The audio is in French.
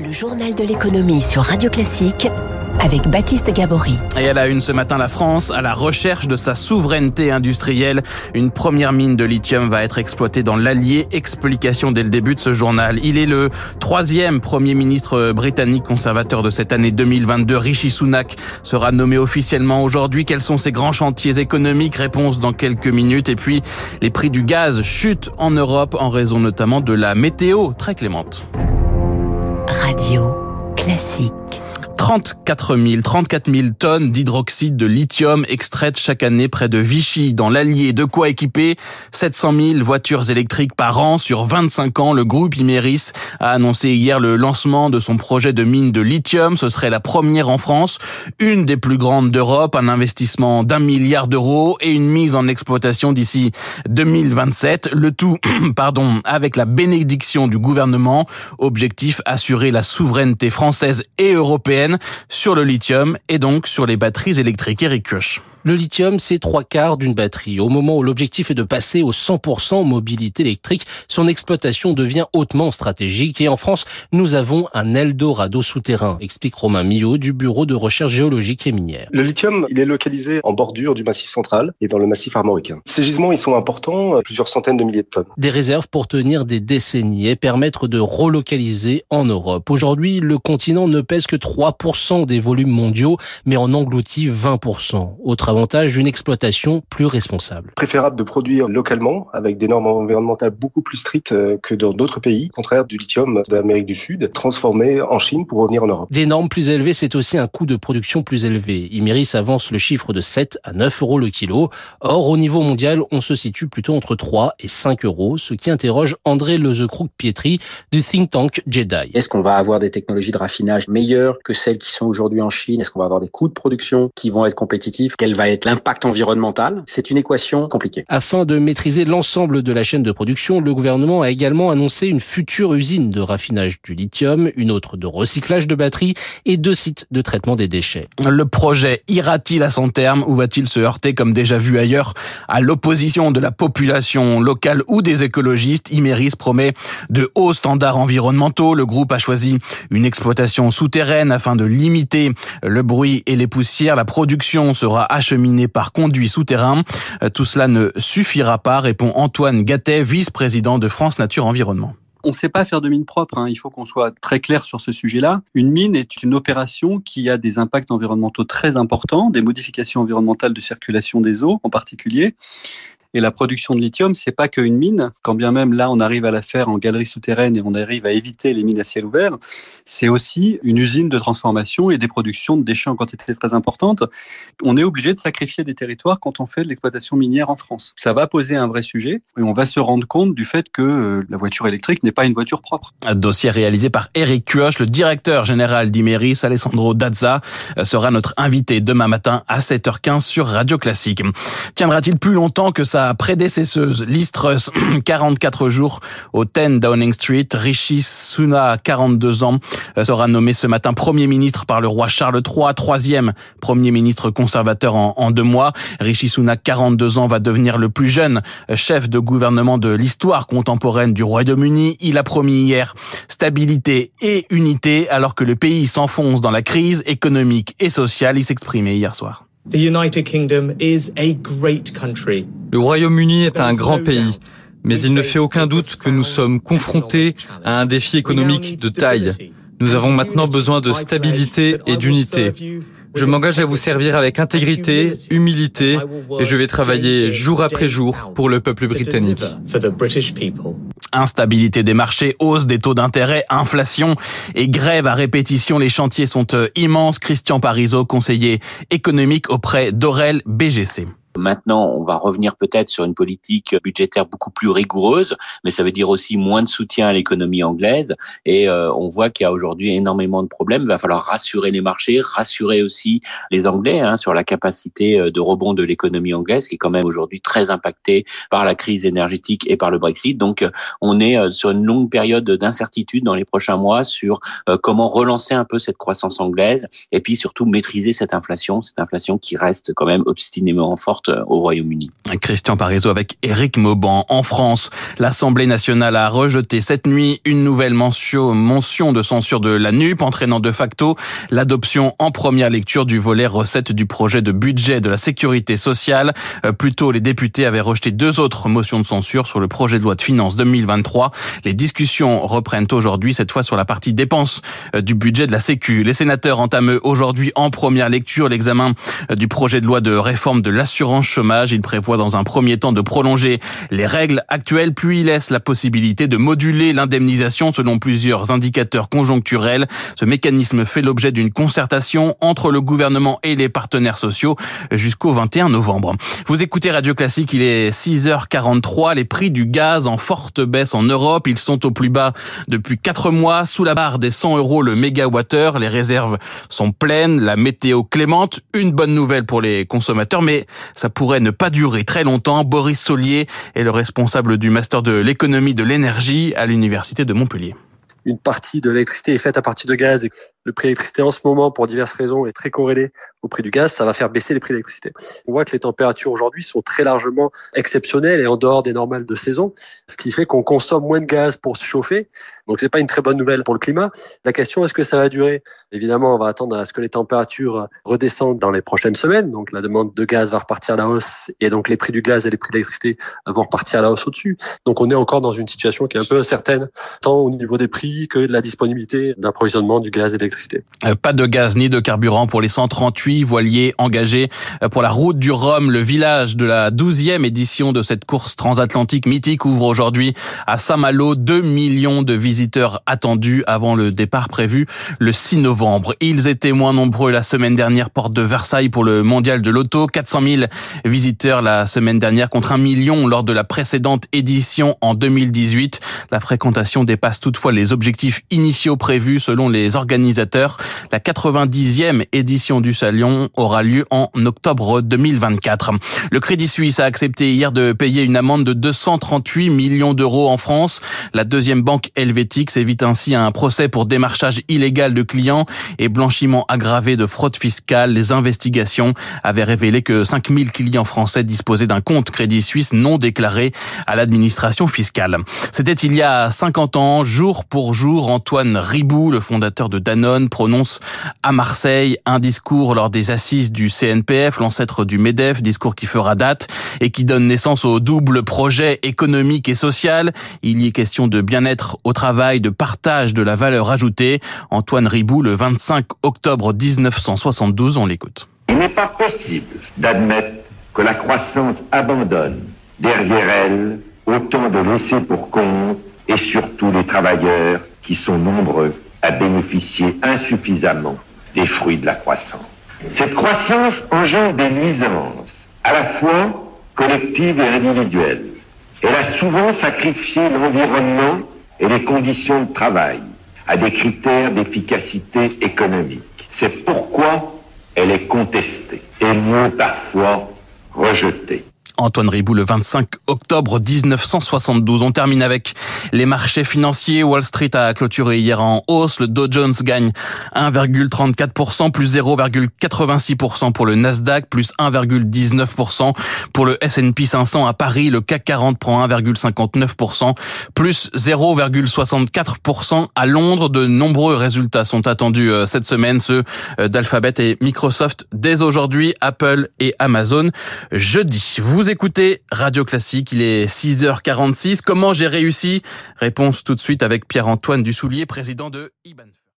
Le journal de l'économie sur Radio Classique avec Baptiste Gabory. Et à la une ce matin, la France à la recherche de sa souveraineté industrielle. Une première mine de lithium va être exploitée dans l'Allier. Explication dès le début de ce journal. Il est le troisième premier ministre britannique conservateur de cette année 2022. Rishi Sunak sera nommé officiellement aujourd'hui. Quels sont ses grands chantiers économiques? Réponse dans quelques minutes. Et puis, les prix du gaz chutent en Europe en raison notamment de la météo très clémente. Radio classique. 34 000, 34 000 tonnes d'hydroxyde de lithium extraites chaque année près de Vichy, dans l'Allier. De quoi équiper 700 000 voitures électriques par an sur 25 ans. Le groupe Imeris a annoncé hier le lancement de son projet de mine de lithium. Ce serait la première en France, une des plus grandes d'Europe, un investissement d'un milliard d'euros et une mise en exploitation d'ici 2027. Le tout, pardon, avec la bénédiction du gouvernement. Objectif assurer la souveraineté française et européenne sur le lithium et donc sur les batteries électriques. Eric Kioch. Le lithium, c'est trois quarts d'une batterie. Au moment où l'objectif est de passer au 100% mobilité électrique, son exploitation devient hautement stratégique. Et en France, nous avons un Eldorado souterrain, explique Romain Millot du Bureau de recherche géologique et minière. Le lithium, il est localisé en bordure du massif central et dans le massif armoricain. Ces gisements, ils sont importants, plusieurs centaines de milliers de tonnes. Des réserves pour tenir des décennies et permettre de relocaliser en Europe. Aujourd'hui, le continent ne pèse que 3% des volumes mondiaux, mais en engloutit 20%. Autre avantage d'une exploitation plus responsable. Préférable de produire localement avec des normes environnementales beaucoup plus strictes euh, que dans d'autres pays, contraire du lithium d'Amérique du Sud, transformé en Chine pour revenir en Europe. Des normes plus élevées, c'est aussi un coût de production plus élevé. Imeris avance le chiffre de 7 à 9 euros le kilo. Or, au niveau mondial, on se situe plutôt entre 3 et 5 euros, ce qui interroge André Lezecroux-Pietri du think tank Jedi. Est-ce qu'on va avoir des technologies de raffinage meilleures que celles qui sont aujourd'hui en Chine? Est-ce qu'on va avoir des coûts de production qui vont être compétitifs? Quelle va être l'impact environnemental C'est une équation compliquée. Afin de maîtriser l'ensemble de la chaîne de production, le gouvernement a également annoncé une future usine de raffinage du lithium, une autre de recyclage de batteries et deux sites de traitement des déchets. Le projet ira-t-il à son terme ou va-t-il se heurter, comme déjà vu ailleurs, à l'opposition de la population locale ou des écologistes Imeris promet de hauts standards environnementaux. Le groupe a choisi une exploitation souterraine afin de limiter le bruit et les poussières. La production sera acheminée par conduit souterrain. Tout cela ne suffira pas, répond Antoine Gattet, vice-président de France Nature Environnement on ne sait pas faire de mine propre. Hein. Il faut qu'on soit très clair sur ce sujet-là. Une mine est une opération qui a des impacts environnementaux très importants, des modifications environnementales de circulation des eaux en particulier. Et la production de lithium, c'est pas qu'une mine, quand bien même là on arrive à la faire en galerie souterraine et on arrive à éviter les mines à ciel ouvert, c'est aussi une usine de transformation et des productions de déchets en quantité très importante. On est obligé de sacrifier des territoires quand on fait de l'exploitation minière en France. Ça va poser un vrai sujet et on va se rendre compte du fait que euh, la voiture électrique n'est pas une voiture propre. Un dossier réalisé par Eric Cuoche, le directeur général d'Imeris, Alessandro Dazza, euh, sera notre invité demain matin à 7h15 sur Radio Classique. Tiendra-t-il plus longtemps que ça prédécesseuse, Liz Truss, 44 jours au 10 Downing Street. Rishi Sunak, 42 ans, euh, sera nommé ce matin Premier ministre par le roi Charles III, troisième Premier ministre conservateur en, en deux mois. Rishi Sunak, 42 ans, va devenir le plus jeune euh, chef de gouvernement de l'histoire contemporaine du Royaume-Uni. Il a promis hier stabilité et unité alors que le pays s'enfonce dans la crise économique et sociale. Il s'exprimait hier soir. Le Royaume-Uni est un grand pays, mais il ne fait aucun doute que nous sommes confrontés à un défi économique de taille. Nous avons maintenant besoin de stabilité et d'unité. Je m'engage à vous servir avec intégrité, humilité, et je vais travailler jour après jour pour le peuple britannique. Instabilité des marchés, hausse des taux d'intérêt, inflation et grève à répétition. Les chantiers sont euh, immenses. Christian Parizeau, conseiller économique auprès d'Aurel BGC. Maintenant, on va revenir peut-être sur une politique budgétaire beaucoup plus rigoureuse, mais ça veut dire aussi moins de soutien à l'économie anglaise. Et euh, on voit qu'il y a aujourd'hui énormément de problèmes. Il va falloir rassurer les marchés, rassurer aussi les Anglais hein, sur la capacité euh, de rebond de l'économie anglaise, qui est quand même aujourd'hui très impactée par la crise énergétique et par le Brexit. Donc, euh, on est sur une longue période d'incertitude dans les prochains mois sur comment relancer un peu cette croissance anglaise et puis surtout maîtriser cette inflation, cette inflation qui reste quand même obstinément forte Royaume-Uni. Christian Parizeau avec Éric Mauban. En France, l'Assemblée nationale a rejeté cette nuit une nouvelle mention, de censure de la NUP, entraînant de facto l'adoption en première lecture du volet recette du projet de budget de la sécurité sociale. Euh, plus tôt, les députés avaient rejeté deux autres motions de censure sur le projet de loi de finances 2023. Les discussions reprennent aujourd'hui, cette fois sur la partie dépenses euh, du budget de la Sécu. Les sénateurs entament aujourd'hui en première lecture l'examen euh, du projet de loi de réforme de l'assurance chômage. Il prévoit dans un premier temps de prolonger les règles actuelles, puis il laisse la possibilité de moduler l'indemnisation selon plusieurs indicateurs conjoncturels. Ce mécanisme fait l'objet d'une concertation entre le gouvernement et les partenaires sociaux jusqu'au 21 novembre. Vous écoutez Radio Classique, il est 6h43. Les prix du gaz en forte baisse en Europe. Ils sont au plus bas depuis 4 mois, sous la barre des 100 euros le mégawattheure. Les réserves sont pleines, la météo clémente. Une bonne nouvelle pour les consommateurs, mais ça pourrait ne pas durer très longtemps. Boris Solier est le responsable du master de l'économie de l'énergie à l'université de Montpellier une partie de l'électricité est faite à partir de gaz le prix de l'électricité en ce moment, pour diverses raisons, est très corrélé au prix du gaz, ça va faire baisser les prix de l'électricité. On voit que les températures aujourd'hui sont très largement exceptionnelles et en dehors des normales de saison, ce qui fait qu'on consomme moins de gaz pour se chauffer. Donc c'est pas une très bonne nouvelle pour le climat. La question est-ce que ça va durer? Évidemment, on va attendre à ce que les températures redescendent dans les prochaines semaines. Donc la demande de gaz va repartir à la hausse et donc les prix du gaz et les prix de l'électricité vont repartir à la hausse au-dessus. Donc on est encore dans une situation qui est un peu incertaine, tant au niveau des prix que de la disponibilité d'approvisionnement du gaz et de l'électricité. Euh, pas de gaz ni de carburant pour les 138 voiliers engagés euh, pour la route du Rhum. Le village de la 12e édition de cette course transatlantique mythique ouvre aujourd'hui à Saint-Malo 2 millions de visiteurs attendus avant le départ prévu le 6 novembre. Ils étaient moins nombreux la semaine dernière, porte de Versailles pour le mondial de l'auto. 400 000 visiteurs la semaine dernière contre un million lors de la précédente édition en 2018. La fréquentation dépasse toutefois les objectifs initiaux prévus selon les organisateurs. La 90e édition du Salon aura lieu en octobre 2024. Le Crédit Suisse a accepté hier de payer une amende de 238 millions d'euros en France. La deuxième banque helvétique s'évite ainsi un procès pour démarchage illégal de clients et blanchiment aggravé de fraude fiscale. Les investigations avaient révélé que 5000 clients français disposaient d'un compte Crédit Suisse non déclaré à l'administration fiscale. C'était il y a 50 ans, jour pour jour, Antoine Ribou, le fondateur de Danone, prononce à Marseille un discours lors des assises du CNPF, l'ancêtre du MEDEF, discours qui fera date et qui donne naissance au double projet économique et social. Il y est question de bien-être au travail, de partage de la valeur ajoutée. Antoine Ribou, le 25 octobre 1972, on l'écoute. Il n'est pas possible d'admettre que la croissance abandonne derrière elle autant de laissés pour compte et surtout les travailleurs qui sont nombreux à bénéficier insuffisamment des fruits de la croissance. Cette croissance engendre des nuisances, à la fois collectives et individuelles. Elle a souvent sacrifié l'environnement et les conditions de travail à des critères d'efficacité économique. C'est pourquoi elle est contestée et même parfois rejetée. Antoine Ribou le 25 octobre 1972. On termine avec les marchés financiers. Wall Street a clôturé hier en hausse. Le Dow Jones gagne 1,34%, plus 0,86% pour le Nasdaq, plus 1,19% pour le S&P 500 à Paris. Le CAC 40 prend 1,59%, plus 0,64% à Londres. De nombreux résultats sont attendus euh, cette semaine, ceux euh, d'Alphabet et Microsoft dès aujourd'hui, Apple et Amazon jeudi. Écoutez Radio Classique, il est 6h46. Comment j'ai réussi? Réponse tout de suite avec Pierre-Antoine Dussoulier, président de IBAN.